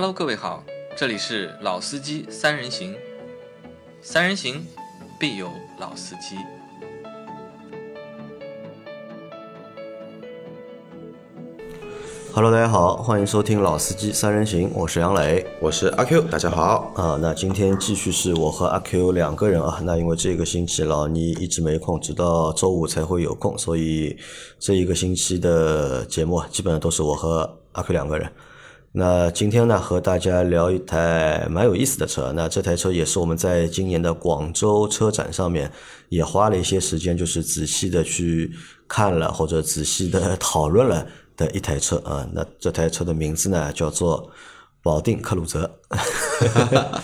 Hello，各位好，这里是老司机三人行，三人行必有老司机。Hello，大家好，欢迎收听老司机三人行，我是杨磊。我是阿 Q，大家好。啊，那今天继续是我和阿 Q 两个人啊。那因为这个星期老倪一直没空，直到周五才会有空，所以这一个星期的节目啊基本上都是我和阿 Q 两个人。那今天呢，和大家聊一台蛮有意思的车。那这台车也是我们在今年的广州车展上面也花了一些时间，就是仔细的去看了或者仔细的讨论了的一台车啊。那这台车的名字呢，叫做保定克鲁泽。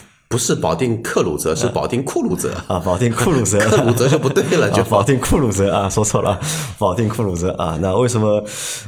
不是保定克鲁泽，是保定库鲁泽。啊，保定库鲁泽，克鲁泽就不对了，就啊，保定库鲁泽啊，说错了，保定库鲁泽啊。那为什么？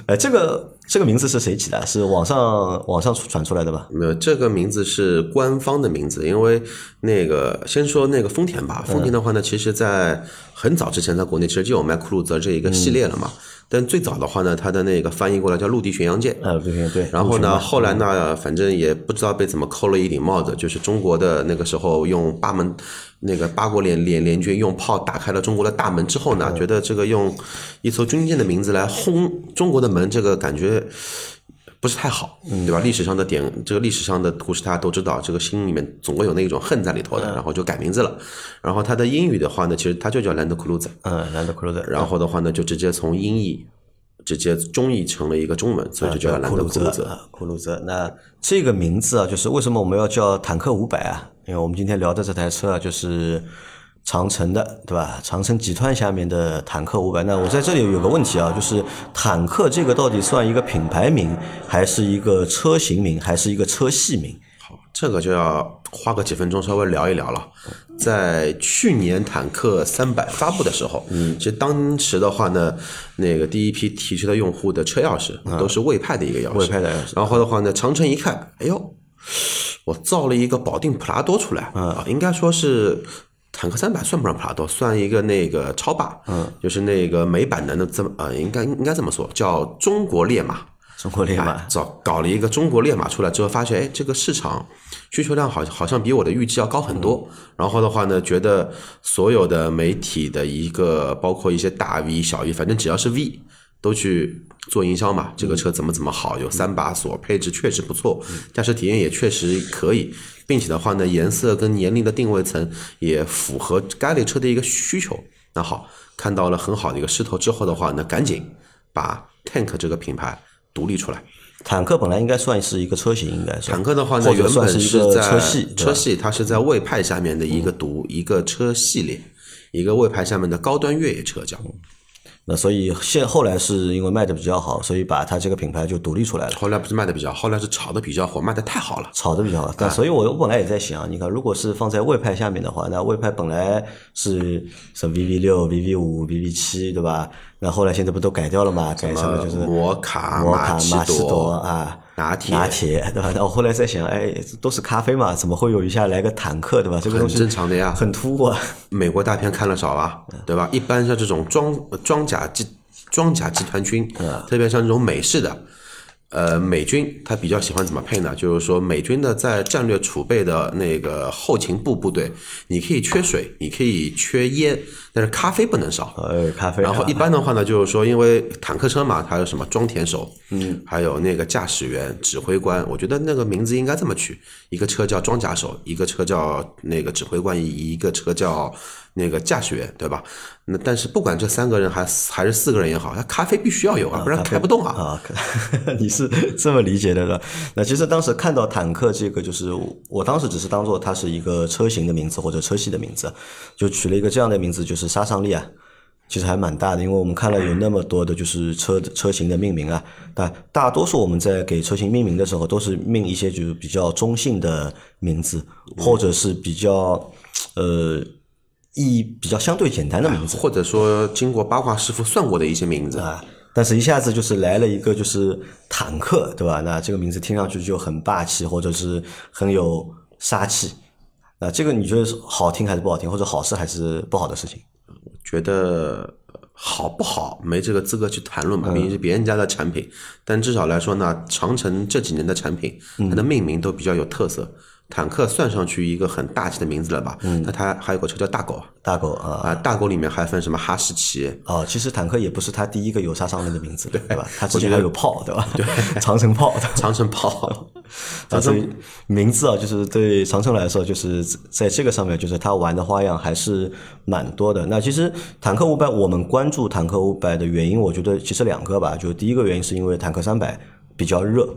呃，这个这个名字是谁起的？是网上网上传出来的吧？没有这个名字是官方的名字，因为那个先说那个丰田吧，丰田的话呢，其实在很早之前，在国内其实就有卖库鲁泽这一个系列了嘛。但最早的话呢，它的那个翻译过来叫陆地巡洋舰。呃，对对对。然后呢，后来呢，反正也不知道被怎么扣了一顶帽子，就是中国的那个时候用八门那个八国联联联军用炮打开了中国的大门之后呢，觉得这个用一艘军舰的名字来轰中国的门，这个感觉。不是太好，对吧？历史上的典，这个历史上的故事大家都知道，这个心里面总会有那种恨在里头的，然后就改名字了。然后它的英语的话呢，其实它就叫兰德酷路泽，嗯，兰德酷鲁泽，然后的话呢，就直接从音译直接中译成了一个中文，所以就叫兰库鲁德酷路泽。泽啊，库鲁泽。那这个名字啊，就是为什么我们要叫坦克五百啊？因为我们今天聊的这台车啊，就是长城的，对吧？长城集团下面的坦克五百。那我在这里有个问题啊，就是坦克这个到底算一个品牌名，还是一个车型名，还是一个车系名？好这个就要花个几分钟稍微聊一聊了。在去年坦克三百发布的时候，嗯，其实当时的话呢，那个第一批提车的用户的车钥匙都是魏派的一个钥匙，魏派的钥匙然后的话呢，长城一看，哎呦，我造了一个保定普拉多出来，啊，应该说是。坦克三百算不上普拉多，算一个那个超霸，嗯，就是那个美版的那这么呃、应该应该这么说，叫中国烈马，中国烈马。哎，找搞了一个中国烈马出来之后，发现哎，这个市场需求量好好像比我的预期要高很多。然后的话呢，觉得所有的媒体的一个，包括一些大 V、小 V，反正只要是 V，都去做营销嘛。这个车怎么怎么好，有三把锁，配置确实不错，驾驶体验也确实可以，并且的话呢，颜色跟年龄的定位层也符合该类车的一个需求。那好，看到了很好的一个势头之后的话呢，赶紧把 Tank 这个品牌独立出来。坦克本来应该算是一个车型，应该是坦克的话呢，原本是在车系，车系它是在魏派下面的一个独一个车系列，一个魏派下面的高端越野车叫。那所以现后来是因为卖的比较好，所以把它这个品牌就独立出来了。后来不是卖的比较，后来是炒的比较火，卖的太好了。炒的比较好，但所以我我本来也在想，你看，如果是放在魏派下面的话，那魏派本来是是 VV 六、VV 五、VV 七，对吧？那后来现在不都改掉了嘛？改成了就是摩卡、摩卡、奇马奇朵朵、啊、拿铁拿铁，对吧？那我后来在想，哎，都是咖啡嘛，怎么会有一下来个坦克，对吧？这个东西很正常的呀很突兀啊。美国大片看了少啊，对吧？一般像这种装装甲集装甲集团军，特别像这种美式的，呃，美军他比较喜欢怎么配呢？就是说美军的在战略储备的那个后勤部部队，你可以缺水，你可以缺烟，但是咖啡不能少。呃，咖啡啊，然后一般的话呢，就是说，因为坦克车嘛，它有什么装填手，嗯，还有那个驾驶员、指挥官，我觉得那个名字应该这么取：一个车叫装甲手，一个车叫那个指挥官，一一个车叫那个驾驶员，对吧？那但是不管这三个人还还是四个人也好，那咖啡必须要有啊，不然开不动啊。啊，你是这么理解的是吧？那其实当时看到坦克这个，就是我当时只是当做它是一个车型的名字或者车系的名字，就取了一个这样的名字，就是杀伤力啊，其实还蛮大的。因为我们看了有那么多的就是车车型的命名啊，但大多数我们在给车型命名的时候，都是命一些就是比较中性的名字，或者是比较呃意义比较相对简单的名字。或者说经过八卦师傅算过的一些名字，啊，但是一下子就是来了一个就是坦克，对吧？那这个名字听上去就很霸气，或者是很有杀气。那这个你觉得是好听还是不好听，或者好事还是不好的事情？觉得好不好没这个资格去谈论嘛，嗯毕竟是别人家的产品。但至少来说呢，长城这几年的产品，嗯它的命名都比较有特色。坦克算上去一个很大气的名字了吧？嗯那它还有个车叫大狗啊大狗啊啊，大狗里面还分什么哈士奇，哦，其实坦克也不是它第一个有杀伤力的名字，对吧？它之前还有炮，对吧？对，长城炮。长城炮，啊，所以名字啊，就是对长城来说，就是在这个上面，就是它玩的花样还是蛮多的。那其实坦克五百，我们关注坦克五百的原因，我觉得其实两个吧。就第一个原因是因为坦克三百比较热，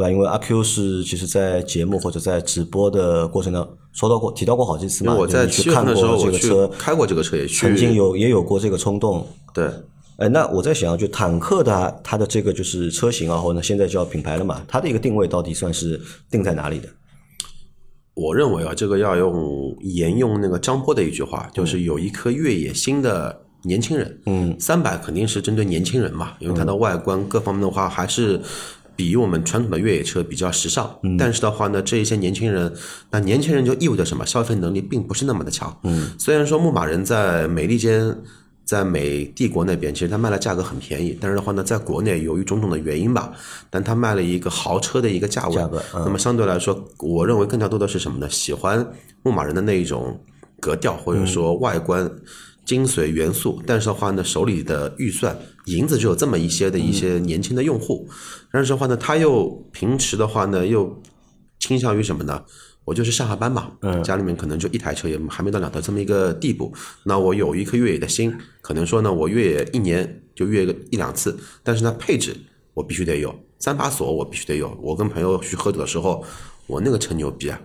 对吧？因为阿 Q 是其实在节目或者在直播的过程当中说到过、提到过好几次嘛，因为我在去看份的时候，过这个车，开过这个车，也去曾经有也有过这个冲动，对哎，那我在想，就坦克的它的这个就是车型啊，或者现在叫品牌了嘛，它的一个定位到底算是定在哪里的？我认为啊，这个要用沿用那个张波的一句话，就是有一颗越野心的年轻人。嗯，三百肯定是针对年轻人嘛，因为它的外观各方面的话还是比我们传统的越野车比较时尚。但是的话呢，这一些年轻人，那年轻人就意味着什么？消费能力并不是那么的强。嗯，虽然说牧马人在美利坚。在美帝国那边，其实它卖的价格很便宜，但是的话呢，在国内由于种种的原因吧，但它卖了一个豪车的一个价位，价格嗯那么相对来说，我认为更加多的是什么呢？喜欢牧马人的那一种格调，或者说外观精髓元素，但是的话呢，手里的预算银子只有这么一些的一些年轻的用户，但是的话呢，他又平时的话呢，又倾向于什么呢？我就是上下班嘛，嗯家里面可能就一台车，也还没到两台这么一个地步。那我有一颗越野的心，可能说呢，我越野一年就越个一两次，但是呢，配置我必须得有，三把锁我必须得有。我跟朋友去喝酒的时候，我那个车牛逼啊，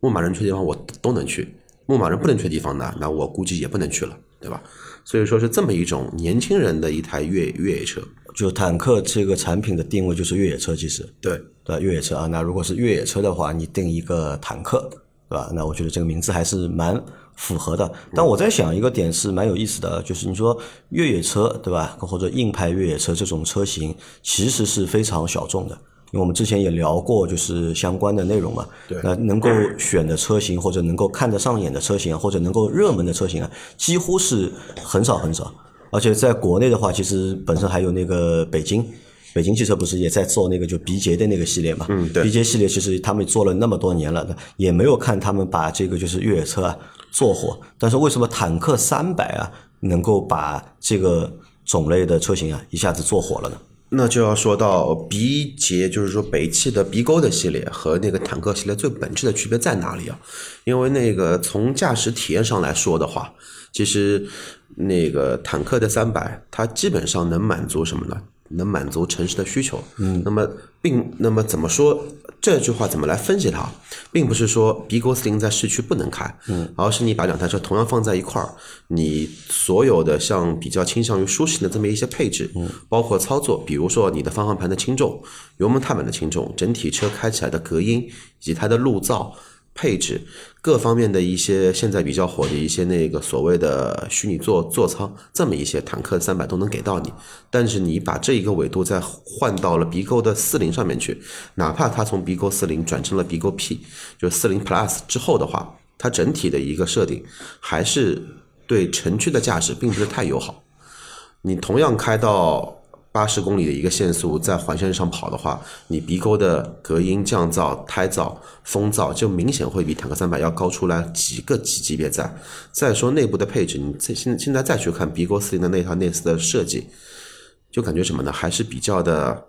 牧马人去的地方我都能去，牧马人不能去的地方呢，那我估计也不能去了，对吧？所以说是这么一种年轻人的一台越越野车，就坦克这个产品的定位就是越野车，其实对。对？越野车啊，那如果是越野车的话，你定一个坦克，对吧？那我觉得这个名字还是蛮符合的。但我在想一个点是蛮有意思的，就是你说越野车，对吧？或者硬派越野车这种车型，其实是非常小众的。因为我们之前也聊过，就是相关的内容嘛。对那能够选的车型，或者能够看得上眼的车型啊，或者能够热门的车型啊，几乎是很少很少。而且在国内的话，其实本身还有那个北京。北京汽车不是也在做那个就鼻捷的那个系列嘛？嗯对鼻捷系列其实他们做了那么多年了，也没有看他们把这个就是越野车啊做火。但是为什么坦克三百啊能够把这个种类的车型啊一下子做火了呢？那就要说到鼻节，就是说北汽的鼻沟的系列和那个坦克系列最本质的区别在哪里啊？因为那个从驾驶体验上来说的话，其实那个坦克的三百，它基本上能满足什么呢？能满足城市的需求。嗯，那么并那么怎么说这句话怎么来分析它？并不是说 B 勾四零在市区不能开，嗯，而是你把两台车同样放在一块儿，你所有的像比较倾向于舒适的这么一些配置，嗯，包括操作，比如说你的方向盘的轻重、油门踏板的轻重、整体车开起来的隔音以及它的路噪。配置各方面的一些现在比较火的一些那个所谓的虚拟座座舱，这么一些坦克三百都能给到你。但是你把这一个维度再换到了鼻沟的四零上面去，哪怕它从鼻沟四零转成了鼻沟 P，就四零 Plus 之后的话，它整体的一个设定还是对城区的驾驶并不是太友好。你同样开到八十公里的一个限速，在环线上跑的话，你鼻沟的隔音、降噪、胎噪、风噪就明显会比坦克三百要高出来几个级级别在。再说内部的配置，你再现现在再去看鼻沟四零的那套内饰的设计，就感觉什么呢？还是比较的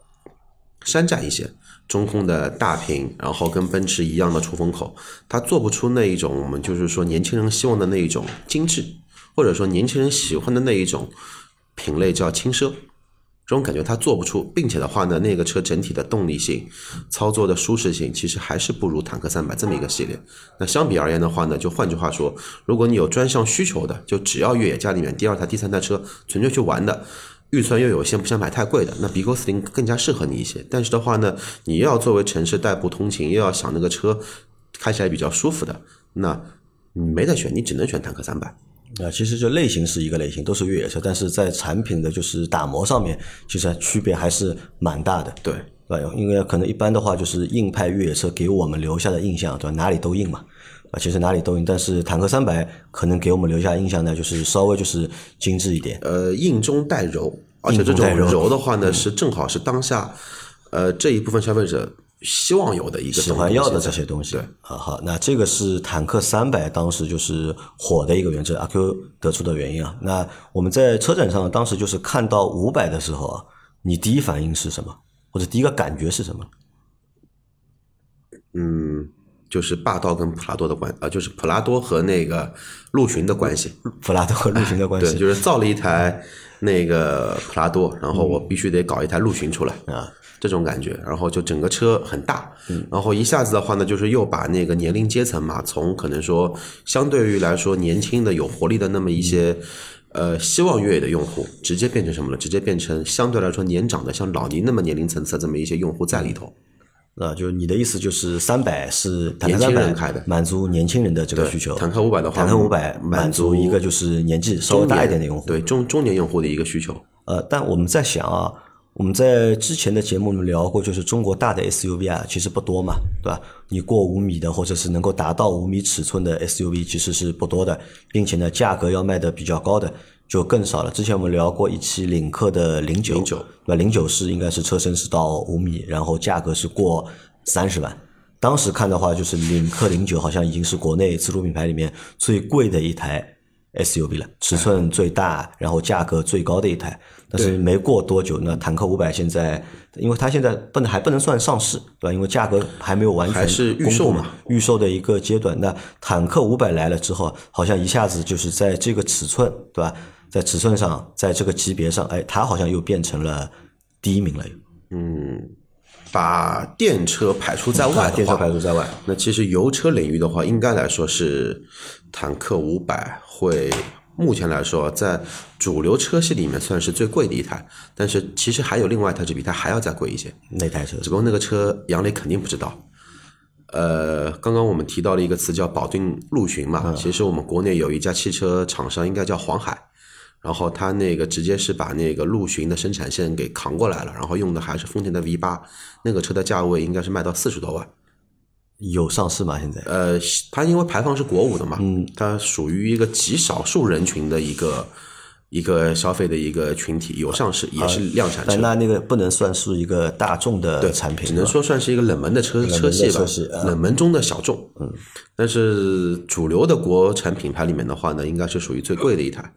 山寨一些。中控的大屏，然后跟奔驰一样的出风口，它做不出那一种我们就是说年轻人希望的那一种精致，或者说年轻人喜欢的那一种品类叫轻奢。这种感觉它做不出，并且的话呢，那个车整体的动力性、操作的舒适性，其实还是不如坦克三百这么一个系列。那相比而言的话呢，就换句话说，如果你有专项需求的，就只要越野家里面第二台、第三台车纯粹去玩的，预算又有限，不想买太贵的，那 B 勾四零更加适合你一些。但是的话呢，你要作为城市代步通勤，又要想那个车开起来比较舒服的，那你没得选，你只能选坦克三百。啊，其实就类型是一个类型，都是越野车，但是在产品的就是打磨上面，其实区别还是蛮大的，对。对吧？因为可能一般的话，就是硬派越野车给我们留下的印象，对吧？哪里都硬嘛，啊，其实哪里都硬，但是坦克三百可能给我们留下印象呢，就是稍微就是精致一点。呃，硬中带柔，而且这种柔的话呢，是正好是当下呃这一部分消费者希望有的一个喜欢要的这些东西。对，啊，好，那这个是坦克三百当时就是火的一个原因，这是阿 Q 得出的原因啊。那我们在车展上当时就是看到五百的时候啊，你第一反应是什么，或者第一个感觉是什么？嗯，就是霸道跟普拉多的关啊、就是普拉多和那个陆巡的关系。普拉多和陆巡的关系 对，系就是造了一台那个普拉多，然后我必须得搞一台陆巡出来啊，这种感觉。然后就整个车很大，然后一下子的话呢，就是又把那个年龄阶层嘛，从可能说相对于来说年轻的有活力的那么一些。呃，希望越野的用户直接变成什么了？直接变成相对来说年长的，像老倪那么年龄层次的这么一些用户在里头。啊，就是你的意思就是三百是坦克年轻人开的满足年轻人的这个需求，坦克500的话坦克五百满足一个就是年纪稍微大一点的用户，对中中年用户的一个需求。呃，但我们在想啊，我们在之前的节目里面聊过，就是中国大的 SUV 啊，其实不多嘛，对吧？你过五米的，或者是能够达到五米尺寸的 SUV，其实是不多的，并且呢，价格要卖的比较高的就更少了。之前我们聊过一期领克的零九，09对吧？零九是应该是车身是到五米，然后价格是过三十万。当时看的话，就是领克零九好像已经是国内自主品牌里面最贵的一台 SUV 了，尺寸最大，然后价格最高的一台。但是没过多久，那坦克五百现在，因为它现在不能还不能算上市，对吧？因为价格还没有完全还是预售嘛，预售的一个阶段。那坦克五百来了之后，好像一下子就是在这个尺寸，对吧？在尺寸上，在这个级别上，哎，它好像又变成了第一名了。嗯把电车排除在外的话，把电车排除在外，那其实油车领域的话，应该来说是坦克五百会目前来说在主流车系里面算是最贵的一台，但是其实还有另外一台是比它还要再贵一些，那台车只不过那个车杨磊肯定不知道。呃，刚刚我们提到了一个词叫保定陆巡嘛，其实我们国内有一家汽车厂商，应该叫黄海，然后他那个直接是把那个陆巡的生产线给扛过来了，然后用的还是丰田的 V 八，那个车的价位应该是卖到四十多万。有上市吗？现在呃，它因为排放是国五的嘛，嗯，它属于一个极少数人群的一个一个消费的一个群体，有上市也是量产车，但那那个不能算是一个大众的产品，只能说算是一个冷门的车车系吧冷门中的小众。嗯，但是主流的国产品牌里面的话呢，应该是属于最贵的一台。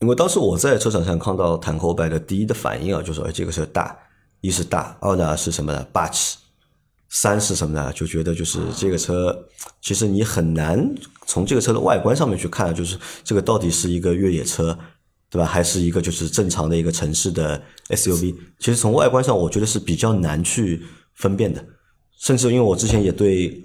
因为当时我在车展上看到坦克五百的第一的反应啊，就说哎这个车大，一是大，二呢是什么呢？霸气。三是什么呢？就觉得就是这个车，其实你很难从这个车的外观上面去看，就是这个到底是一个越野车，对吧？还是一个就是正常的一个城市的 SUV？其实从外观上，我觉得是比较难去分辨的。甚至因为我之前也对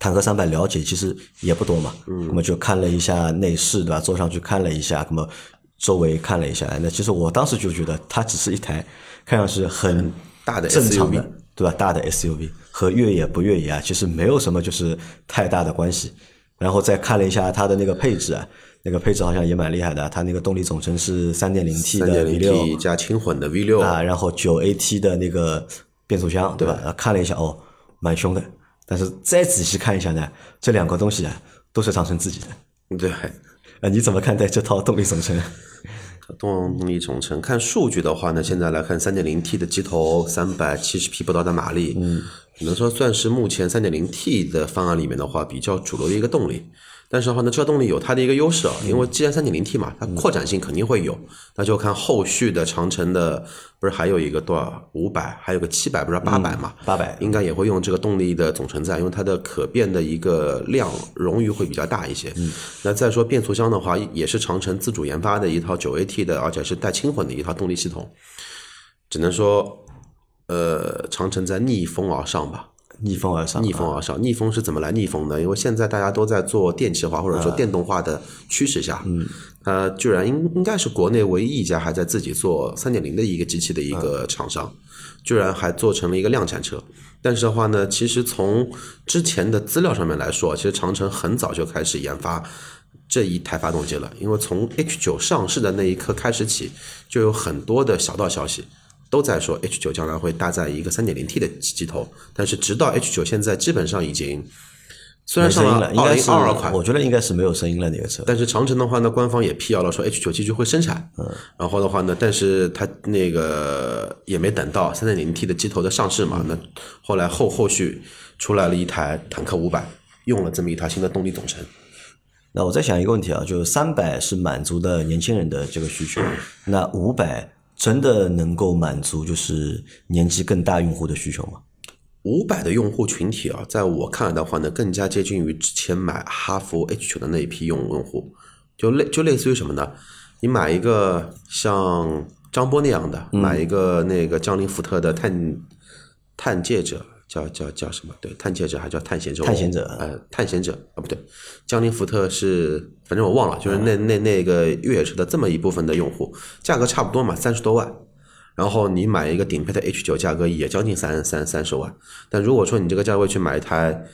坦克三百了解，其实也不多嘛，嗯，那么就看了一下内饰，对吧？坐上去看了一下，那么周围看了一下，那其实我当时就觉得它只是一台看上去很大的正常的，对吧？大的 SUV 和越野不越野啊，其实没有什么就是太大的关系。然后再看了一下它的那个配置啊，那个配置好像也蛮厉害的，它那个动力总成是三点零 T 的 V 零六 T 加轻混的 V 六啊，然后九 AT 的那个变速箱，对吧？看了一下，哦，蛮凶的。但是再仔细看一下呢，这两个东西啊，都是长城自己的。对，呃，你怎么看待这套动力总成？动力总成看数据的话呢，现在来看三点零 T 的机头，三百七十匹不到的马力，嗯，只能说算是目前三点零 T 的方案里面的话比较主流的一个动力。但是的话呢，这个动力有它的一个优势啊，因为既然三点零 T 嘛，它扩展性肯定会有，那就看后续的长城的，不是还有一个多少五百，还有个七百，不是八百嘛？八百应该也会用这个动力的总成在，因为它的可变的一个量容余会比较大一些。嗯，那再说变速箱的话，也是长城自主研发的一套九 AT 的，而且是带轻混的一套动力系统。只能说，呃，长城在逆风而上吧。逆风而上，逆风而上，逆风是怎么来逆风呢？因为现在大家都在做电气化或者说电动化的趋势下，嗯，它居然应应该是国内唯一一家还在自己做三点零的一个机器的一个厂商，居然还做成了一个量产车。但是的话呢，其实从之前的资料上面来说，其实长城很早就开始研发这一台发动机了，因为从 H 九上市的那一刻开始起，就有很多的小道消息。都在说 H 九将来会搭载一个三点零 T 的机头，但是直到 H 九现在基本上已经虽然上音了，应二零该是二二款，我觉得应该是没有声音了那个车。但是长城的话呢，官方也辟谣了，说 H 九继续会生产。嗯，然后的话呢，但是它那个也没等到三点零 T 的机头的上市嘛，那后来后后续出来了一台坦克五百，用了这么一台新的动力总成。那我在想一个问题啊，就是三百是满足的年轻人的这个需求，那五百真的能够满足就是年纪更大用户的需求吗？五百的用户群体啊，在我看来的话呢，更加接近于之前买哈弗 H 九的那一批用用户，就类就类似于什么呢？你买一个像张波那样的，买一个那个江铃福特的探探界者，叫叫叫什么？对，探险者还叫探险者？探险者呃，探险者啊，不对，江铃福特是，反正我忘了，就是那那那个越野车的这么一部分的用户，价格差不多嘛，三十多万。然后你买一个顶配的 H 九，价格也将近三三三十万。但如果说你这个价位去买一台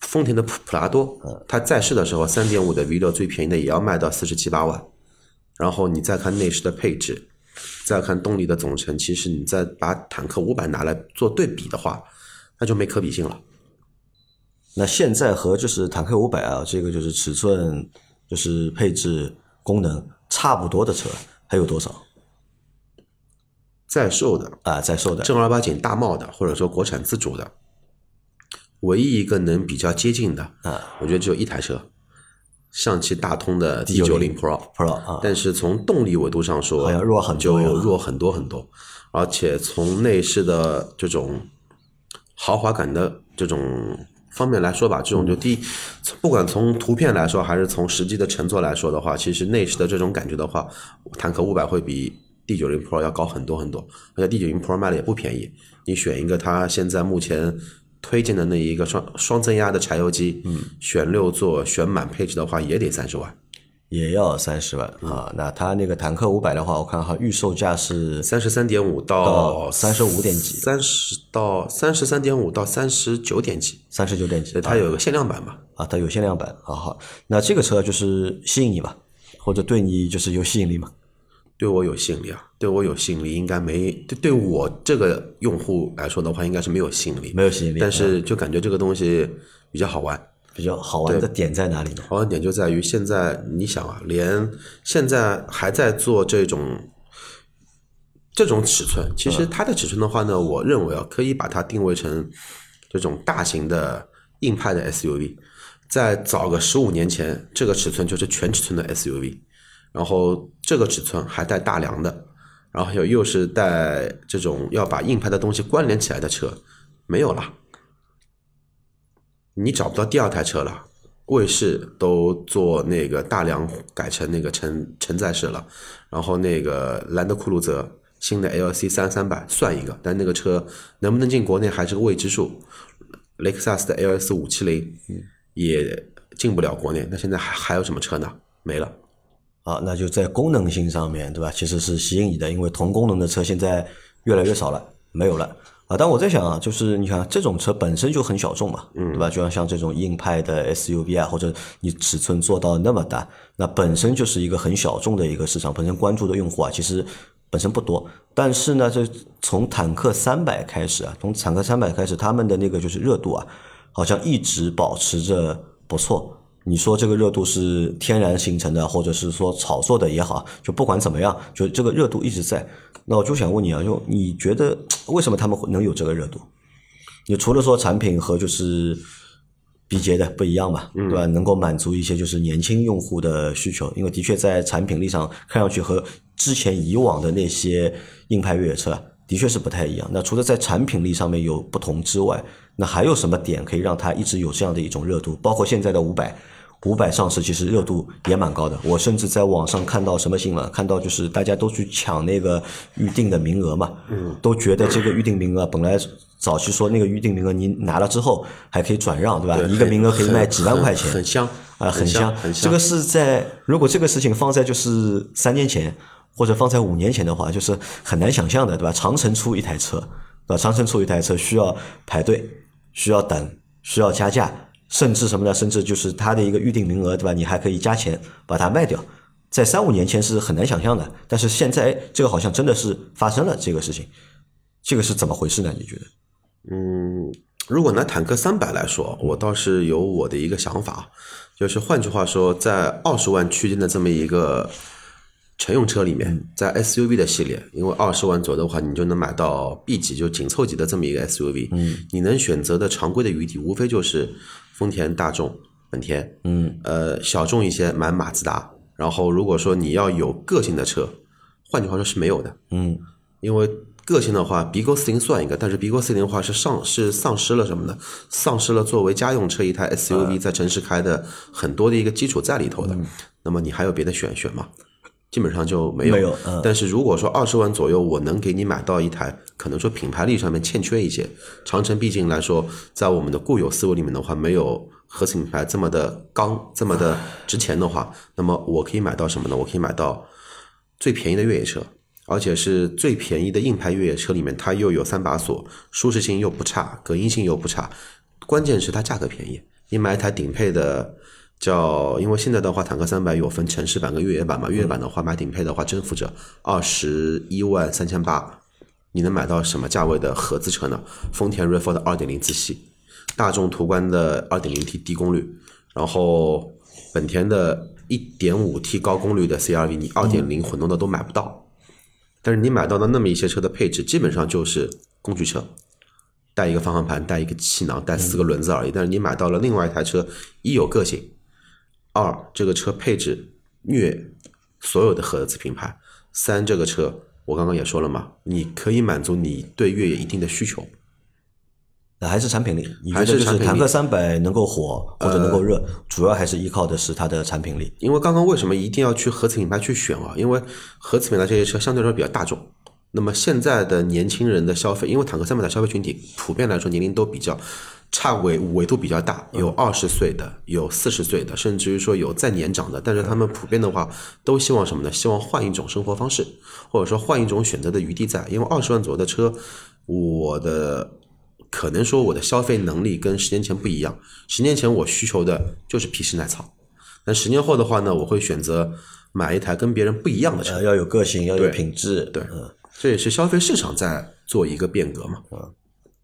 丰田的普普拉多，它在世的时候三点五的 V 六最便宜的也要卖到四十七八万。然后你再看内饰的配置，再看动力的总成，其实你再把坦克五百拿来做对比的话，那就没可比性了。那现在和就是坦克五百啊，这个就是尺寸、就是配置、功能差不多的车还有多少在售的啊？在售的正儿八经大贸的，或者说国产自主的，唯一一个能比较接近的，啊我觉得只有一台车，上汽大通的 D 九零 Pro。Pro 啊，但是从动力维度上说，好像弱很多就弱很多很多。而且从内饰的这种豪华感的这种方面来说吧，这种就第一，不管从图片来说，还是从实际的乘坐来说的话，其实内饰的这种感觉的话，坦克五百会比 D 九零 Pro 要高很多很多，而且 D 九零 Pro 卖的也不便宜。你选一个它现在目前推荐的那一个双双增压的柴油机，嗯，选六座选满配置的话，也得三十万。也要三十万啊。那它那个坦克五百的话，我看哈预售价是三十三点五到三十五点几三十到三十三点五到三十九点几，三十九点几，它有个限量版嘛。啊，它有限量版啊。好，那这个车就是吸引你吧，或者对你就是有吸引力吗？对我有吸引力啊，对我有吸引力，应该没对对我这个用户来说的话，应该是没有吸引力，没有吸引力，但是就感觉这个东西比较好玩。比较好玩的点在哪里呢？好玩点就在于现在你想啊，连现在还在做这种这种尺寸，其实它的尺寸的话呢，我认为啊，可以把它定位成这种大型的硬派的 SUV。在早个十五年前，这个尺寸就是全尺寸的 SUV，然后这个尺寸还带大梁的，然后又又是带这种要把硬派的东西关联起来的车，没有了。你找不到第二台车了。卫士都做那个大梁改成那个承承载式了，然后那个兰德酷路泽新的 LC 三三百算一个，但那个车能不能进国内还是个未知数。雷克萨斯的 LS 五七零也进不了国内，那现在还还有什么车呢？没了。啊，那就在功能性上面，对吧？其实是吸引你的，因为同功能的车现在越来越少了，没有了。啊，但我在想啊，就是你看这种车本身就很小众嘛，嗯，对吧？就像像这种硬派的 SUV 啊，或者你尺寸做到那么大，那本身就是一个很小众的一个市场，本身关注的用户啊，其实本身不多。但是呢，这从坦克三百开始啊，从坦克三百开始，他们的那个就是热度啊，好像一直保持着不错。你说这个热度是天然形成的，或者是说炒作的也好，就不管怎么样，就这个热度一直在。那我就想问你啊，就你觉得为什么他们会能有这个热度？你除了说产品和就是逼杰的不一样嘛，对吧？能够满足一些就是年轻用户的需求，因为的确在产品力上看上去和之前以往的那些硬派越野车啊的确是不太一样。那除了在产品力上面有不同之外，那还有什么点可以让它一直有这样的一种热度？包括现在的五百。五百上市其实热度也蛮高的，我甚至在网上看到什么新闻，看到就是大家都去抢那个预定的名额嘛，嗯，都觉得这个预定名额本来早期说那个预定名额你拿了之后还可以转让，对吧？对一个名额可以卖几万块钱，很很香啊，很香，很香这个是在如果这个事情放在就是三年前或者放在五年前的话，就是很难想象的，对吧？长城出一台车，对吧？长城出一台车需要排队，需要等，需要加价。甚至什么呢？甚至就是它的一个预定名额，对吧？你还可以加钱把它卖掉。在三五年前是很难想象的，但是现在这个好像真的是发生了这个事情，这个是怎么回事呢？你觉得？嗯，如果拿坦克三百来说，我倒是有我的一个想法，就是换句话说，在二十万区间的这么一个乘用车里面，在 SUV 的系列，因为二十万左右的话，你就能买到 B 级就紧凑级的这么一个 SUV，嗯，你能选择的常规的余地，无非就是丰田、大众、本田，嗯，呃，小众一些买马自达，然后如果说你要有个性的车，换句话说是没有的，嗯，因为个性的话，BQ 四零算一个，但是 BQ 四零的话是丧是丧失了什么呢？丧失了作为家用车一台 SUV 在城市开的很多的一个基础在里头的。那么你还有别的选选吗？基本上就没有。没有嗯但是如果说二十万左右，我能给你买到一台，可能说品牌力上面欠缺一些。长城毕竟来说，在我们的固有思维里面的话，没有合资品牌这么的刚，这么的值钱的话，那么我可以买到什么呢？我可以买到最便宜的越野车，而且是最便宜的硬派越野车里面，它又有三把锁，舒适性又不差，隔音性又不差，关键是它价格便宜。你买一台顶配的，叫因为现在的话，坦克三百有分城市版跟越野版嘛，越野版的话买顶配的话，征服者二十一万三千八，你能买到什么价位的合资车呢？丰田 RAV4 的二点零自吸，大众途观的二点零 T 低功率，然后本田的一点五 T 高功率的 CRV，你二点零混动的都买不到。但是你买到的那么一些车的配置，基本上就是工具车，带一个方向盘，带一个气囊，带四个轮子而已。但是你买到了另外一台车，一有个性，二这个车配置虐所有的合资品牌，三这个车我刚刚也说了嘛，你可以满足你对越野一定的需求。那还是产品力。你觉还得就是坦克三百能够火或者能够热，主要还是依靠的是它的产品力。因为刚刚为什么一定要去合资品牌去选啊？因为合资品牌这些车相对来说比较大众。那么现在的年轻人的消费，因为坦克三百的消费群体普遍来说年龄都比较差纬纬度比较大，有二十岁的，有四十岁的，甚至于说有再年长的。但是他们普遍的话，都希望什么呢？希望换一种生活方式，或者说换一种选择的余地在。因为二十万左右的车，我的可能说我的消费能力跟十年前不一样。十年前我需求的就是皮实耐操，但十年后的话呢，我会选择买一台跟别人不一样的车。呃，要有个性，要有品质。对嗯，这也是消费市场在做一个变革嘛。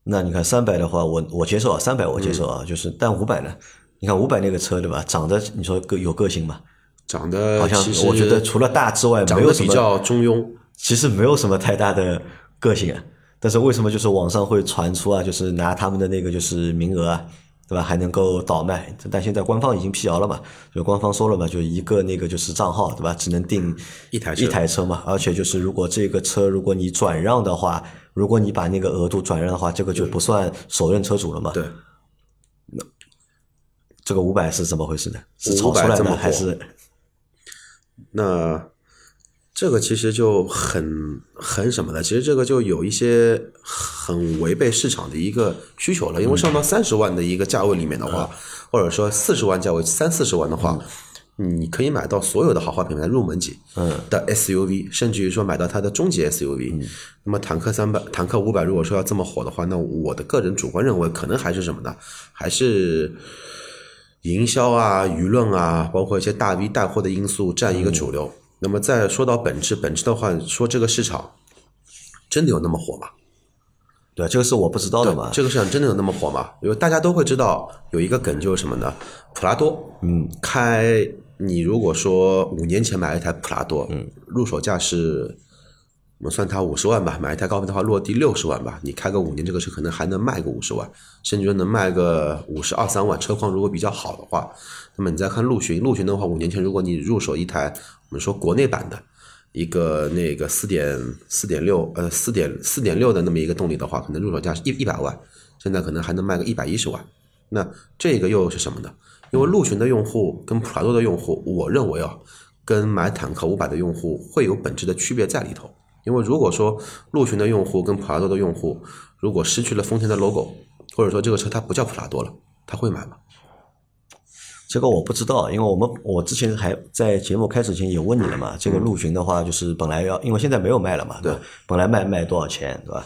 那你看三百的话，我我接受啊，三百我接受嗯啊，就是但五百呢？你看五百那个车对吧？长得你说个有个性吗？长得好像我觉得除了大之外，长没有什么，得比较中庸。其实没有什么太大的个性啊。但是为什么就是网上会传出啊，就是拿他们的那个就是名额啊，对吧？还能够倒卖？但现在官方已经辟谣了嘛，就官方说了嘛，就一个那个就是账号，对吧？只能订一台车一台车嘛，而且就是如果这个车如果你转让的话，如果你把那个额度转让的话，这个就不算首任车主了嘛。对，那这个五百是怎么回事呢？是炒500出来的还是？那这个其实就很很什么的，其实这个就有一些很违背市场的一个需求了。因为上到三十万的一个价位里面的话，或者说四十万价位三四十万的话，你可以买到所有的豪华品牌入门级的 SUV，甚至于说买到它的中级 SUV。那么坦克三百、坦克五百，如果说要这么火的话，那我的个人主观认为，可能还是什么呢？还是营销啊、舆论啊，包括一些大 V 带货的因素占一个主流。那么再说到本质，本质的话，说这个市场真的有那么火吗？对，这个是我不知道的嘛。这个市场真的有那么火吗？因为大家都会知道有一个梗就是什么呢？普拉多，嗯，开你如果说五年前买了一台普拉多，嗯，入手价是我们算它五十万吧，买一台高配的话落地六十万吧，你开个五年这个车可能还能卖个五十万，甚至说能卖个五十二三万，车况如果比较好的话，那么你再看陆巡，陆巡的话五年前如果你入手一台我们说国内版的。一个那个四点四点六呃四点四点六的那么一个动力的话，可能入手价是一一百万，现在可能还能卖个一百一十万。那这个又是什么呢？因为陆巡的用户跟普拉多的用户，我认为啊，跟买坦克五百的用户会有本质的区别在里头。因为如果说陆巡的用户跟普拉多的用户，如果失去了丰田的 logo，或者说这个车它不叫普拉多了，他会买吗？这个我不知道，因为我们我之前还在节目开始前也问你了嘛。这个陆巡的话，就是本来要，因为现在没有卖了嘛，对吧？本来卖卖多少钱，对吧？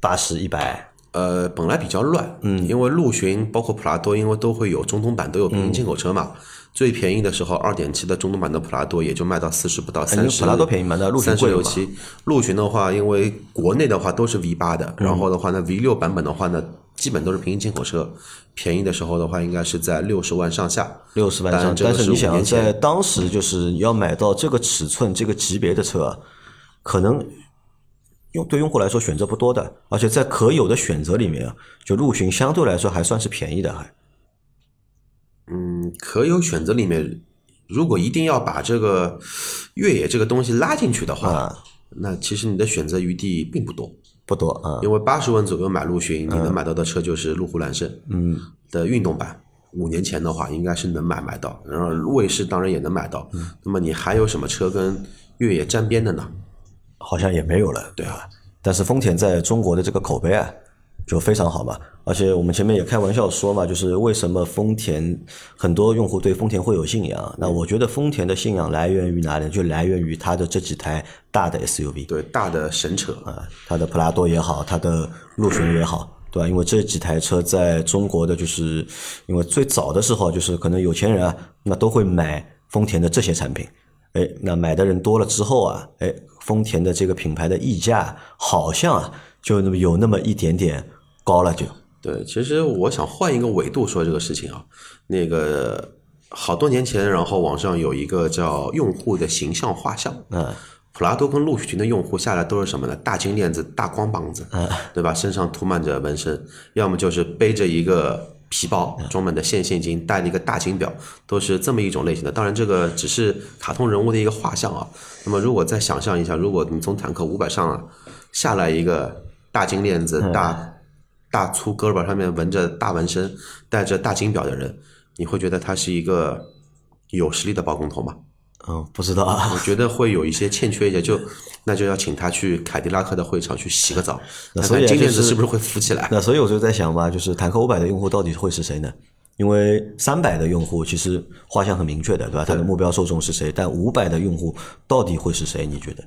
八十、一百，呃，本来比较乱，嗯，因为陆巡包括普拉多，因为都会有中东版，都有平行进口车嘛。最便宜的时候，二点七的中东版的普拉多也就卖到四十不到三十。普拉多便宜嘛？那陆巡三十贵七，陆巡的话，因为国内的话都是 V 八的，然后的话呢，V 六版本的话呢，基本都是平行进口车，便宜的时候的话，应该是在六十万上下。六十万上，但是但是你想在当时就是要买到这个尺寸、这个级别的车，可能用对用户来说选择不多的，而且在可有的选择里面啊，就陆巡相对来说还算是便宜的，还嗯，可有选择里面，如果一定要把这个越野这个东西拉进去的话，啊那其实你的选择余地并不多。不多啊。因为八十万左右买陆巡，你能买到的车就是路虎揽胜，嗯，的运动版。五年前的话，应该是能买买到，然后卫士当然也能买到。那么你还有什么车跟越野沾边的呢？好像也没有了，对吧？但是丰田在中国的这个口碑啊，就非常好嘛。而且我们前面也开玩笑说嘛，就是为什么丰田很多用户对丰田会有信仰？那我觉得丰田的信仰来源于哪里？就来源于它的这几台大的 SUV 对，大的神车，啊，它的普拉多也好，它的陆巡也好，对吧？因为这几台车在中国的，就是因为最早的时候，就是可能有钱人啊，那都会买丰田的这些产品。哎，那买的人多了之后啊，哎，丰田的这个品牌的溢价好像啊，就那么有那么一点点高了就，对，其实我想换一个维度说这个事情啊，那个好多年前，然后网上有一个叫用户的形象画像，嗯，普拉多跟陆续群的用户下来都是什么呢？大金链子、大光膀子，对吧？身上涂满着纹身，要么就是背着一个皮包，装满的现现金，带了一个大金表，都是这么一种类型的。当然，这个只是卡通人物的一个画像啊。那么，如果再想象一下，如果你从坦克五百上啊下来一个大金链子、大大粗胳膊上面纹着大纹身、戴着大金表的人，你会觉得他是一个有实力的包工头吗？嗯，不知道啊，我觉得会有一些欠缺一些，就那就要请他去凯迪拉克的会场去洗个澡，那所以啊看金链就是子是不是会浮起来。那所以我就在想吧，就是坦克五百的用户到底会是谁呢？因为三百的用户其实画像很明确的，对吧？他的目标受众是谁？但五百的用户到底会是谁？你觉得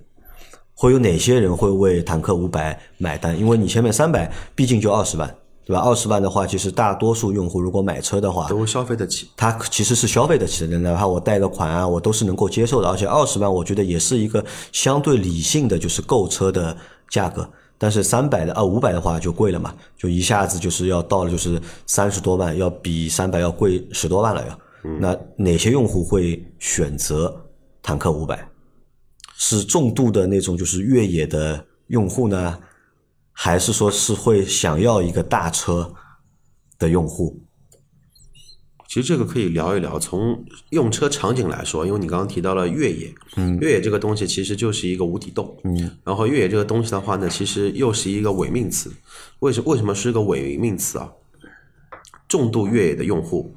会有哪些人会为坦克五百买单？因为你前面三百毕竟就二十万，对吧？二十万的话，其实大多数用户如果买车的话，都消费得起，它其实是消费得起的，哪怕我贷个款啊，我都是能够接受的。而且二十万，我觉得也是一个相对理性的，就是购车的价格。但是三百的啊，五百的话就贵了嘛，就一下子就是要到了就是三十多万，要比三百要贵十多万了要。那哪些用户会选择坦克五百？是重度的那种就是越野的用户呢，还是说是会想要一个大车的用户？其实这个可以聊一聊。从用车场景来说，因为你刚刚提到了越野，嗯，越野这个东西其实就是一个无底洞，嗯，然后越野这个东西的话呢，其实又是一个伪命词。为什为什么是个伪命词啊？重度越野的用户，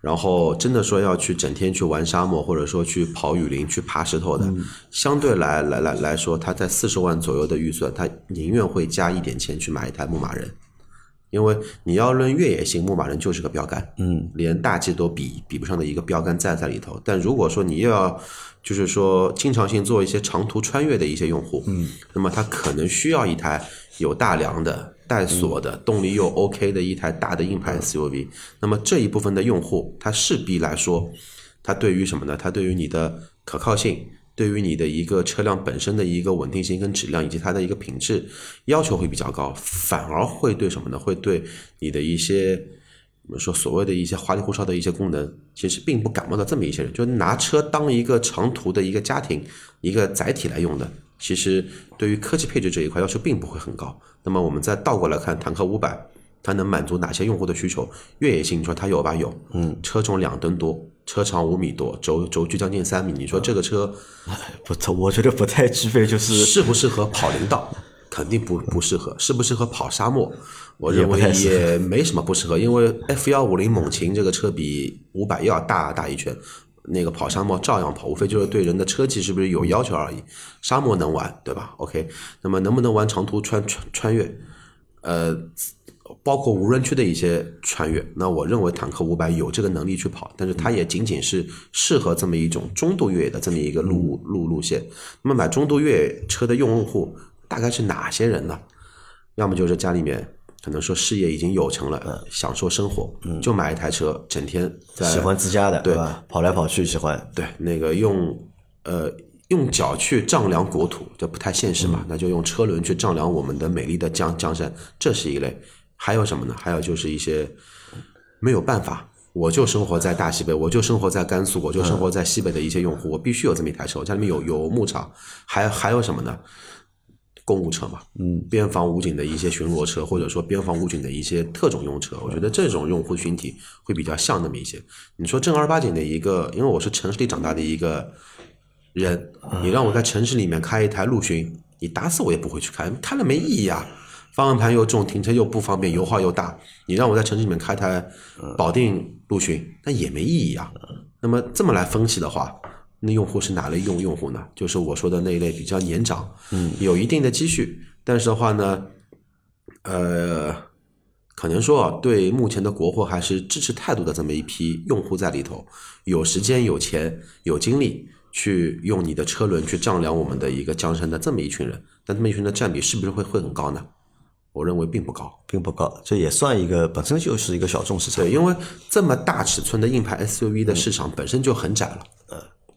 然后真的说要去整天去玩沙漠，或者说去跑雨林、去爬石头的，相对来来来来说，他在四十万左右的预算，他宁愿会加一点钱去买一台牧马人。因为你要论越野性，牧马人就是个标杆，嗯，连大 G 都比比不上的一个标杆在在里头。但如果说你又要，就是说经常性做一些长途穿越的一些用户，嗯，那么他可能需要一台有大梁的、带锁的、动力又 OK 的一台大的硬派 SUV。那么这一部分的用户，他势必来说，他对于什么呢？他对于你的可靠性。对于你的一个车辆本身的一个稳定性跟质量以及它的一个品质要求会比较高，反而会对什么呢？会对你的一些我们说所谓的一些花里胡哨的一些功能，其实并不感冒的这么一些人，就拿车当一个长途的一个家庭一个载体来用的，其实对于科技配置这一块要求并不会很高。那么我们再倒过来看坦克五百，它能满足哪些用户的需求？越野性，你说它有吧？有，嗯，车重两吨多，车长五米多，轴轴距将近三米，你说这个车？不，我觉得不太具备，就是适不适合跑林道？肯定不不适合。适不适合跑沙漠？我认为也没什么不适合，因为 F 幺五零猛禽这个车比五百要大大一圈，那个跑沙漠照样跑，无非就是对人的车技是不是有要求而已。沙漠能玩，对吧？OK，那么能不能玩长途穿穿穿越？呃，包括无人区的一些穿越，那我认为坦克五百有这个能力去跑，但是它也仅仅是适合这么一种中度越野的这么一个路路路线。那么买中度越野车的用户大概是哪些人呢？要么就是家里面可能说事业已经有成了，享受生活，就买一台车，整天在喜欢自驾的，对吧？跑来跑去喜欢，对那个用呃用脚去丈量国土，这不太现实嘛，那就用车轮去丈量我们的美丽的江江山，这是一类。还有什么呢？还有就是一些没有办法，我就生活在大西北，我就生活在甘肃，我就生活在西北的一些用户，我必须有这么一台车，我家里面有有牧场，还还有什么呢？公务车嘛，嗯，边防武警的一些巡逻车，或者说边防武警的一些特种用车，我觉得这种用户群体会比较像那么一些。你说正儿八经的一个，因为我是城市里长大的一个人，你让我在城市里面开一台陆巡，你打死我也不会去开，开了没意义啊。方向盘又重，停车又不方便，油耗又大，你让我在城市里面开台保定陆巡，那也没意义啊。那么这么来分析的话，那用户是哪类用用户呢？就是我说的那一类比较年长，嗯，有一定的积蓄，但是的话呢，呃，可能说啊，对目前的国货还是支持态度的这么一批用户在里头，有时间、有钱、有精力去用你的车轮去丈量我们的一个江山的这么一群人，但这么一群的占比是不是会会很高呢？我认为并不高，并不高，这也算一个本身就是一个小众市场。对，因为这么大尺寸的硬派 SUV 的市场本身就很窄了。呃，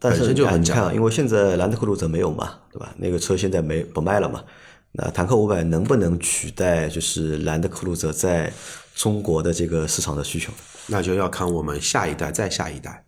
但是你看啊，因为现在兰德酷路泽没有嘛，对吧？那个车现在没不卖了嘛。那坦克五百能不能取代就是兰德酷路泽在中国的这个市场的需求？那就要看我们下一代再下一代。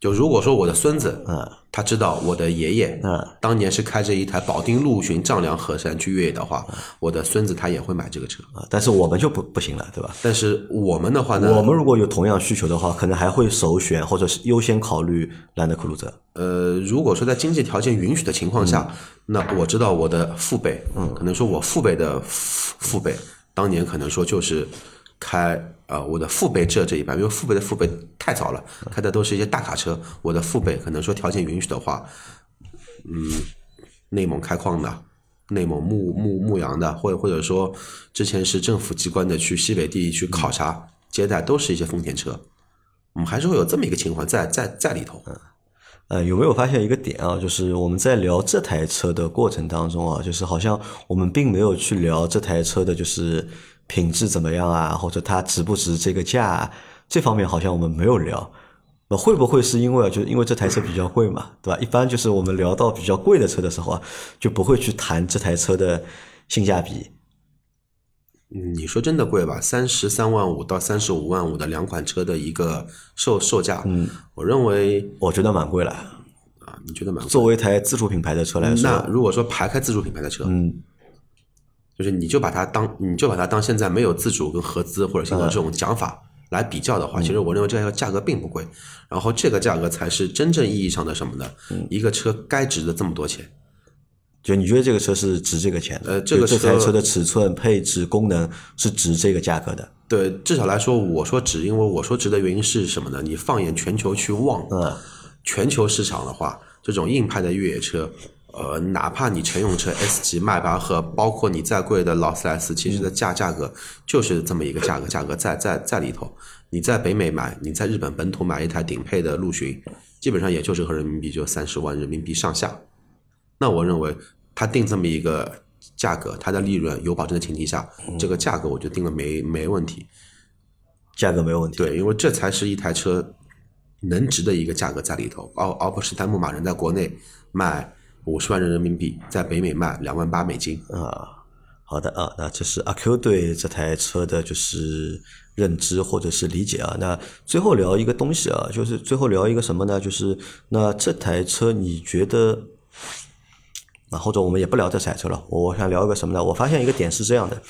就如果说我的孙子，嗯，他知道我的爷爷，嗯，当年是开着一台保定陆巡丈量河山去越野的话，我的孙子他也会买这个车啊。但是我们就不不行了，对吧？但是我们的话呢，我们如果有同样需求的话，可能还会首选或者是优先考虑兰德酷路泽。呃，如果说在经济条件允许的情况下，那我知道我的父辈，嗯，可能说我父辈的父父辈，当年可能说就是开。啊，我的父辈这这一半，因为父辈的父辈太早了，开的都是一些大卡车。我的父辈可能说条件允许的话，嗯，内蒙开矿的，内蒙牧牧牧羊的，或者或者说之前是政府机关的去西北地去考察接待，都是一些丰田车。我们还是会有这么一个情况在在在里头。呃，有没有发现一个点啊？就是我们在聊这台车的过程当中啊，就是好像我们并没有去聊这台车的，就是。品质怎么样啊？或者它值不值这个价？这方面好像我们没有聊。那会不会是因为就因为这台车比较贵嘛？对吧？一般就是我们聊到比较贵的车的时候啊，就不会去谈这台车的性价比。你说真的贵吧？三十三万五到三十五万五的两款车的一个售售价，嗯，我认为我觉得蛮贵了啊。你觉得蛮贵？作为一台自主品牌的车来说，那如果说排开自主品牌的车，嗯。就是你就把它当你就把它当现在没有自主跟合资或者现在这种讲法来比较的话，其实我认为这个价格并不贵，然后这个价格才是真正意义上的什么呢？一个车该值的这么多钱，就你觉得这个车是值这个钱的？呃，这个这台车的尺寸、配置、功能是值这个价格的？对，至少来说，我说值，因为我说值的原因是什么呢？你放眼全球去望，嗯，全球市场的话，这种硬派的越野车。呃，哪怕你乘用车 S 级迈巴赫，包括你再贵的劳斯莱斯，其实的价价格就是这么一个价格，价格在在在里头。你在北美买，你在日本本土买一台顶配的陆巡，基本上也就是和人民币就三十万人民币上下。那我认为他定这么一个价格，他的利润有保证的前提下，这个价格我就定了没没问题。价格没有问题。对，因为这才是一台车能值的一个价格在里头，而而不是单牧马人在国内卖。五十万人民币在北美卖两万八美金啊，好的啊，那这是阿 Q 对这台车的就是认知或者是理解啊。那最后聊一个东西啊，就是最后聊一个什么呢？就是那这台车你觉得，啊或者我们也不聊这台车了，我想聊一个什么呢？我发现一个点是这样的。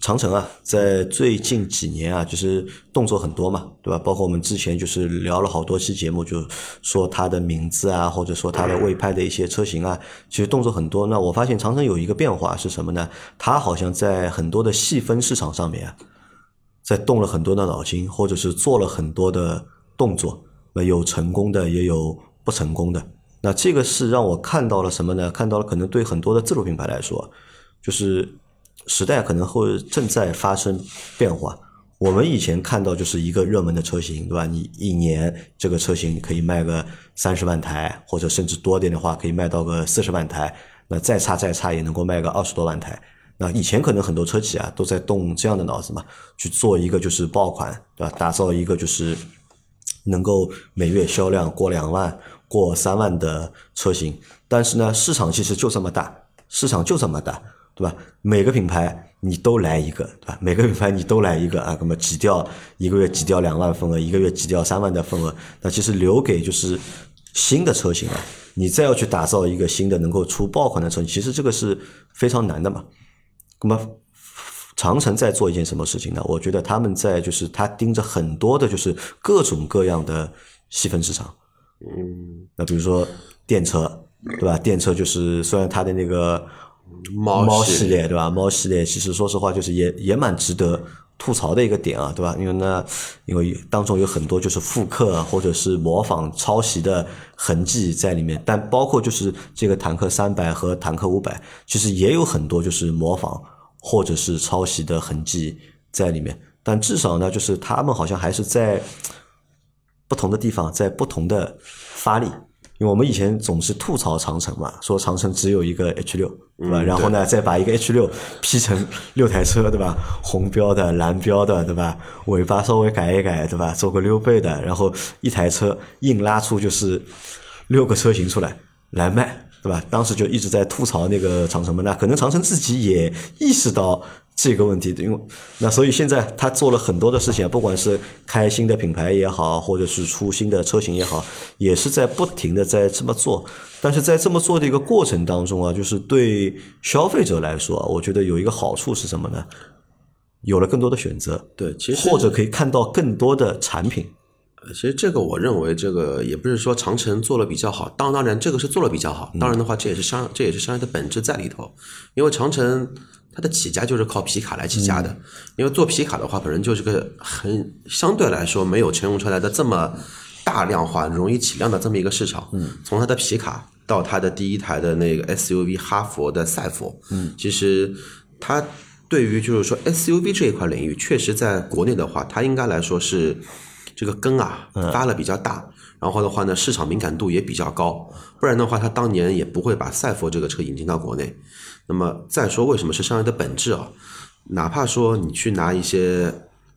长城啊，在最近几年啊，就是动作很多嘛，对吧？包括我们之前就是聊了好多期节目，就说它的名字啊，或者说它的未拍的一些车型啊，其实动作很多。那我发现长城有一个变化是什么呢？它好像在很多的细分市场上面啊，在动了很多的脑筋，或者是做了很多的动作，那有成功的，也有不成功的。那这个是让我看到了什么呢？看到了可能对很多的自主品牌来说，就是。时代可能会正在发生变化。我们以前看到就是一个热门的车型，对吧？你一年这个车型可以卖个三十万台，或者甚至多点的话，可以卖到个四十万台。那再差再差也能够卖个二十多万台。那以前可能很多车企啊都在动这样的脑子嘛，去做一个就是爆款，对吧？打造一个就是能够每月销量过两万、过三万的车型。但是呢，市场其实就这么大，市场就这么大，对吧？每个品牌你都来一个，对吧？每个品牌你都来一个啊，那么挤掉一个月挤掉两万份额，一个月挤掉三万的份额，那其实留给就是新的车型啊，你再要去打造一个新的能够出爆款的车型，其实这个是非常难的嘛。那么长城在做一件什么事情呢？我觉得他们在就是他盯着很多的就是各种各样的细分市场。嗯，那比如说电车，对吧？电车就是虽然它的那个猫系猫系列，对吧？猫系列其实说实话就是也也蛮值得吐槽的一个点啊，对吧？因为呢，因为当中有很多就是复刻或者是模仿抄袭的痕迹在里面，但包括就是这个坦克三百和坦克五百，其实也有很多就是模仿或者是抄袭的痕迹在里面。但至少呢，就是他们好像还是在不同的地方在不同的发力。因为我们以前总是吐槽长城嘛，说长城只有一个 H 六，对吧？嗯然后呢，再把一个 H 六 P 成六台车，对吧？红标的、蓝标的，对吧？尾巴稍微改一改，对吧？做个溜背的，然后一台车硬拉出就是六个车型出来来卖，对吧？当时就一直在吐槽那个长城嘛，那可能长城自己也意识到这个问题的，因为那所以现在他做了很多的事情啊，不管是开新的品牌也好，或者是出新的车型也好，也是在不停的在这么做。但是在这么做的一个过程当中啊，就是对消费者来说啊，我觉得有一个好处是什么呢？有了更多的选择，对，其实或者可以看到更多的产品。其实这个我认为，这个也不是说长城做了比较好，当当然这个是做了比较好，当然的话这也是商这也是商业的本质在里头，因为长城它的起家就是靠皮卡来起家的，因为做皮卡的话本身就是个很相对来说没有乘用车来的这么大量化、容易起量的这么一个市场，嗯，从它的皮卡到它的第一台的那个 SUV 哈佛的赛佛，嗯，其实它对于就是说 SUV 这一块领域，确实在国内的话，它应该来说是这个根啊发了比较大，然后的话呢，市场敏感度也比较高，不然的话，它当年也不会把赛佛这个车引进到国内。那么再说为什么是商业的本质啊？哪怕说你去拿一些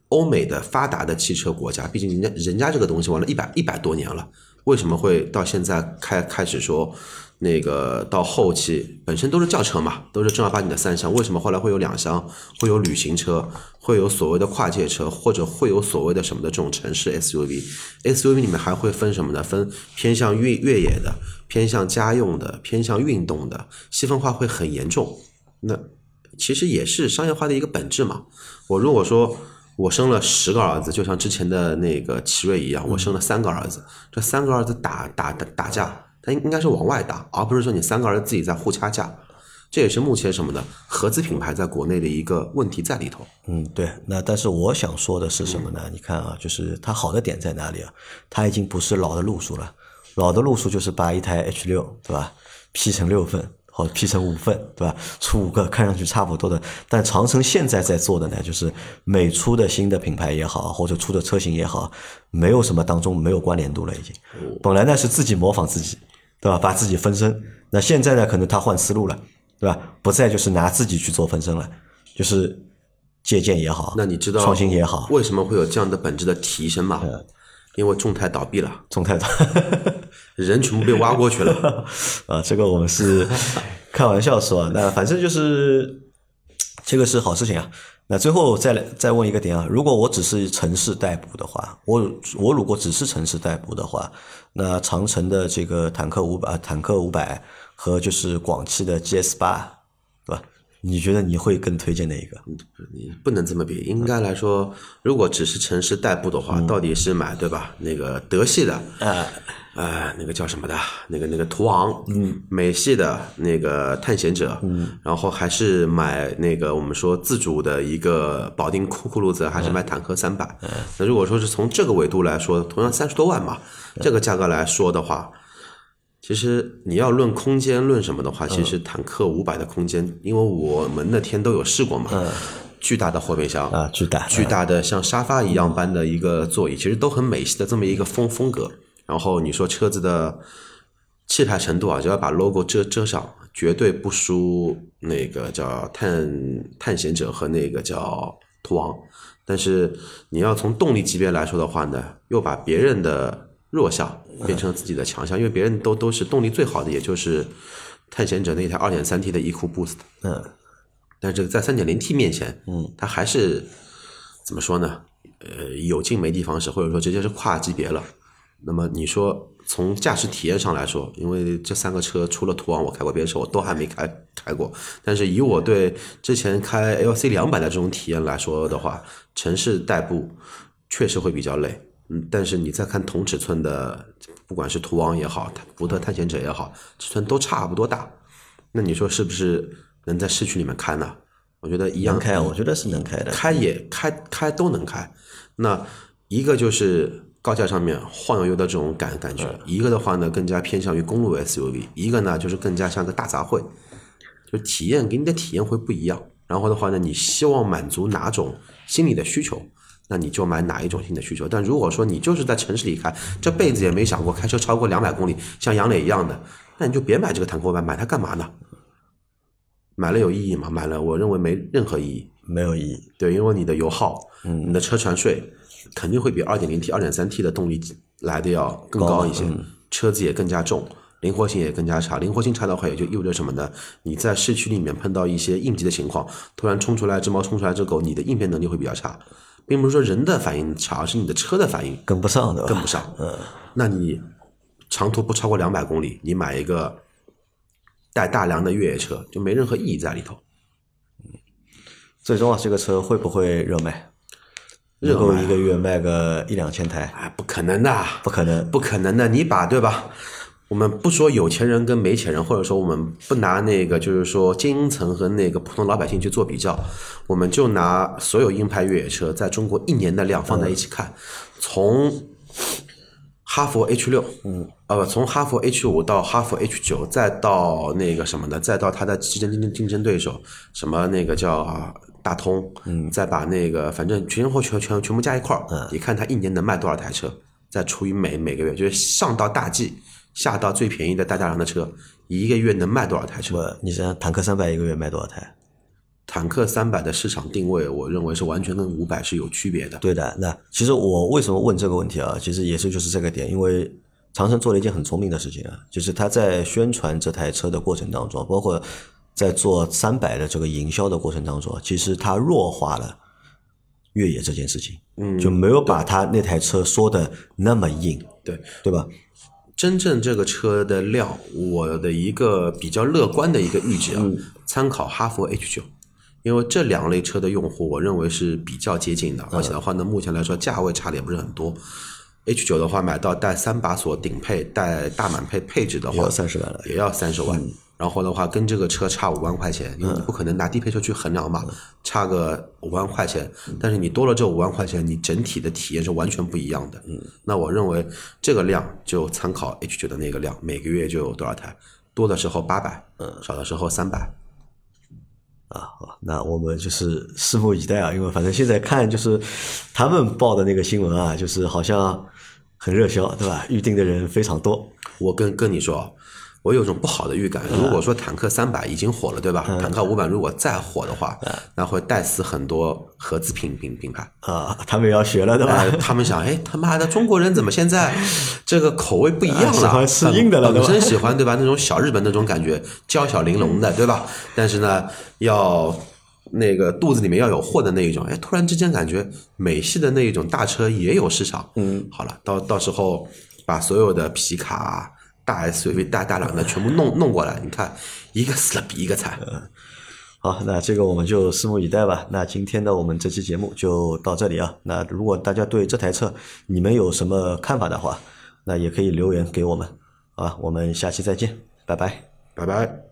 欧美的发达的汽车国家，毕竟人家人家这个东西玩了一百一百多年了，为什么会到现在开开始说那个到后期本身都是轿车嘛，都是正儿八经的三厢，为什么后来会有两厢，会有旅行车，会有所谓的跨界车，或者会有所谓的什么的这种城市 SUV？SUV 里面还会分什么呢？分偏向越越野的，偏向家用的，偏向运动的，细分化会很严重。那其实也是商业化的一个本质嘛。我如果说我生了十个儿子，就像之前的那个奇瑞一样，我生了三个儿子，这三个儿子打打打打架，他应应该是往外打，而不是说你三个儿子自己在互掐架。这也是目前什么呢？合资品牌在国内的一个问题在里头。嗯，对。那但是我想说的是什么呢？你看啊，就是它好的点在哪里啊？它已经不是老的路数了，老的路数就是把一台 H 六，对吧劈成六份或者 P 成五份，对吧？出五个看上去差不多的。但长城现在在做的呢，就是每出的新的品牌也好，或者出的车型也好，没有什么当中没有关联度了，已经。本来呢是自己模仿自己，对吧？把自己分身。那现在呢，可能他换思路了。对吧？不再就是拿自己去做分身了，就是借鉴也好，那你知道创新也好，为什么会有这样的本质的提升吗？因为众泰倒闭了，众泰的人全部被挖过去了。啊，这个我们是开玩笑说，那反正就是这个是好事情啊。那最后再来再问一个点啊，如果我只是城市代步的话，我我如果只是城市代步的话，那长城的这个坦克五百、坦克五百和就是广汽的 GS 八？你觉得你会更推荐哪一个？你不能这么比，应该来说，如果只是城市代步的话，到底是买对吧？那个德系的，呃，呃，那个叫什么的，那个那个途昂，嗯，美系的那个探险者，嗯，然后还是买那个我们说自主的一个保定酷酷路泽，还是买坦克三百？那如果说是从这个维度来说，同样三十多万嘛，这个价格来说的话。其实你要论空间论什么的话，其实坦克五百的空间，因为我们那天都有试过嘛，巨大的后备箱啊巨大巨大的像沙发一样般的一个座椅，其实都很美系的这么一个风风格。然后你说车子的气派程度啊，只要把 logo 遮遮上，绝对不输那个叫探探险者和那个叫途昂。但是你要从动力级别来说的话呢，又把别人的弱项变成了自己的强项，因为别人都都是动力最好的，也就是探险者那台 2.3T 的 EcoBoost。嗯，但是这个在 3.0T 面前，嗯，它还是怎么说呢？呃，有劲没地方使，或者说直接是跨级别了。那么你说从驾驶体验上来说，因为这三个车除了途昂我开过，别的车我都还没开开过。但是以我对之前开 LC 两百的这种体验来说的话，城市代步确实会比较累。嗯，但是你再看同尺寸的，不管是途昂也好，福特探险者也好，尺寸都差不多大。那你说是不是能在市区里面开呢？我觉得一样能开，我觉得是能开的。开也开开都能开。那一个就是高架上面晃悠悠的这种感感觉，一个的话呢更加偏向于公路 SUV，一个呢就是更加像个大杂烩，就体验给你的体验会不一样。然后的话呢，你希望满足哪种心理的需求，那你就买哪一种新的需求。但如果说你就是在城市里开，这辈子也没想过开车超过两百公里，像杨磊一样的，那你就别买这个坦克版，买它干嘛呢？买了有意义吗？买了，我认为没任何意义。没有意义。对，因为你的油耗，嗯，你的车船税肯定会比二点零 T、二点三 T 的动力来的要更高一些，车子也更加重，灵活性也更加差。灵活性差的话，也就意味着什么呢？你在市区里面碰到一些应急的情况，突然冲出来只猫，冲出来只狗，你的应变能力会比较差，并不是说人的反应差，而是你的车的反应跟不上的，跟不上。嗯，那你长途不超过两百公里，你买一个带大梁的越野车，就没任何意义在里头。最终啊，这个车会不会热卖？热够一个月卖个一两千台？哎，不可能的，不可能，不可能的。你把对吧？我们不说有钱人跟没钱人，或者说我们不拿那个就是说精英层和那个普通老百姓去做比较，我们就拿所有硬派越野车在中国一年的量放在一起看，从哈佛 H 六，嗯，呃，不，从哈佛 H 五到哈佛 H 九，再到那个什么的，再到它的竞争竞争对手，什么那个叫。大通，嗯，再把那个反正全后全全全部加一块儿，你看它一年能卖多少台车，再除以每每个月，就是上到大 G，下到最便宜的大家良的车，一个月能卖多少台车？你想坦克三百一个月卖多少台？坦克三百的市场定位，我认为是完全跟五百是有区别的。对的，那其实我为什么问这个问题啊？其实也是就是这个点，因为长城做了一件很聪明的事情啊，就是他在宣传这台车的过程当中，包括。在做三百的这个营销的过程当中，其实他弱化了越野这件事情，嗯，就没有把他那台车说的那么硬，对对吧？真正这个车的量，我的一个比较乐观的一个预计啊，参考哈弗 H 九，因为这两类车的用户，我认为是比较接近的，而且的话呢，目前来说价位差的也不是很多。H 九的话，买到带三把锁顶配、带大满配配置的话，要三十万了，也要三十万。然后的话，跟这个车差五万块钱，因为你不可能拿低配车去衡量嘛，差个五万块钱。但是你多了这五万块钱，你整体的体验是完全不一样的。嗯，那我认为这个量就参考 H 九的那个量，每个月就有多少台，多的时候八百，嗯，少的时候三百。啊，好，那我们就是拭目以待啊，因为反正现在看就是他们报的那个新闻啊，就是好像很热销，对吧？预定的人非常多。我跟跟你说。我有种不好的预感，如果说坦克三百已经火了，对吧？坦克五百如果再火的话，那会带死很多合资品品品牌啊！他们要学了，对吧？他们想，哎，他妈的，中国人怎么现在 这个口味不一样了？喜欢吃硬的了，本身喜欢对吧？那种小日本那种感觉，娇小玲珑的，对吧？但是呢，要那个肚子里面要有货的那一种，哎，突然之间感觉美系的那一种大车也有市场。嗯，好了，到到时候把所有的皮卡。大 SUV 大大两的全部弄 弄过来，你看一个死了比一个惨。好，那这个我们就拭目以待吧。那今天的我们这期节目就到这里啊。那如果大家对这台车你们有什么看法的话，那也可以留言给我们。啊，我们下期再见，拜拜，拜拜。